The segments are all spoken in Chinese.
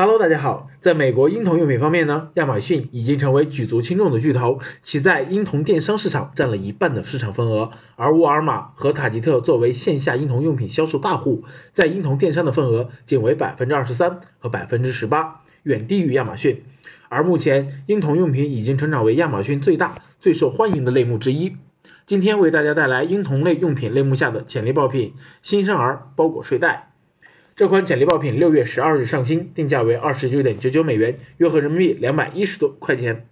Hello，大家好。在美国婴童用品方面呢，亚马逊已经成为举足轻重的巨头，其在婴童电商市场占了一半的市场份额。而沃尔玛和塔吉特作为线下婴童用品销售大户，在婴童电商的份额仅为百分之二十三和百分之十八，远低于亚马逊。而目前，婴童用品已经成长为亚马逊最大、最受欢迎的类目之一。今天为大家带来婴童类用品类目下的潜力爆品——新生儿包裹睡袋。这款潜力爆品六月十二日上新，定价为二十九点九九美元，约合人民币两百一十多块钱。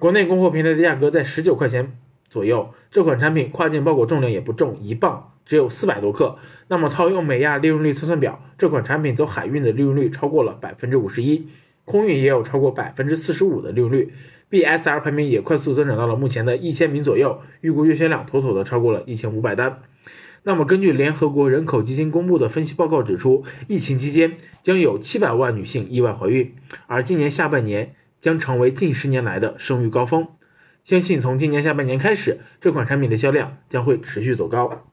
国内供货平台的价格在十九块钱左右。这款产品跨境包裹重量也不重，一磅，只有四百多克。那么套用美亚利润率测算表，这款产品走海运的利润率超过了百分之五十一，空运也有超过百分之四十五的利用率。BSR 排名也快速增长到了目前的一千名左右，预估月销量妥妥的超过了一千五百单。那么，根据联合国人口基金公布的分析报告指出，疫情期间将有七百万女性意外怀孕，而今年下半年将成为近十年来的生育高峰。相信从今年下半年开始，这款产品的销量将会持续走高。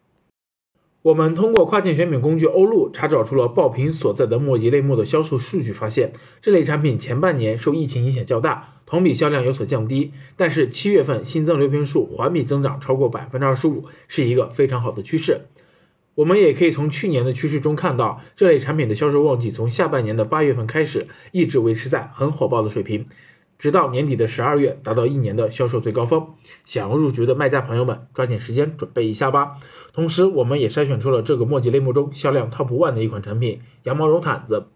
我们通过跨境选品工具欧路查找出了爆品所在的墨迹类目的销售数据，发现这类产品前半年受疫情影响较大，同比销量有所降低。但是七月份新增流瓶数环比增长超过百分之二十五，是一个非常好的趋势。我们也可以从去年的趋势中看到，这类产品的销售旺季从下半年的八月份开始，一直维持在很火爆的水平。直到年底的十二月，达到一年的销售最高峰。想要入局的卖家朋友们，抓紧时间准备一下吧。同时，我们也筛选出了这个墨迹类目中销量 top one 的一款产品——羊毛绒毯子。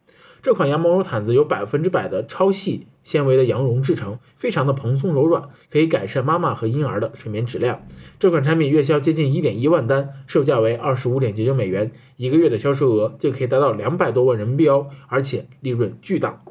这款羊毛绒毯子由百分之百的超细纤维的羊绒制成，非常的蓬松柔软，可以改善妈妈和婴儿的睡眠质量。这款产品月销接近一点一万单，售价为二十五点九九美元，一个月的销售额就可以达到两百多万人民币哦，而且利润巨大。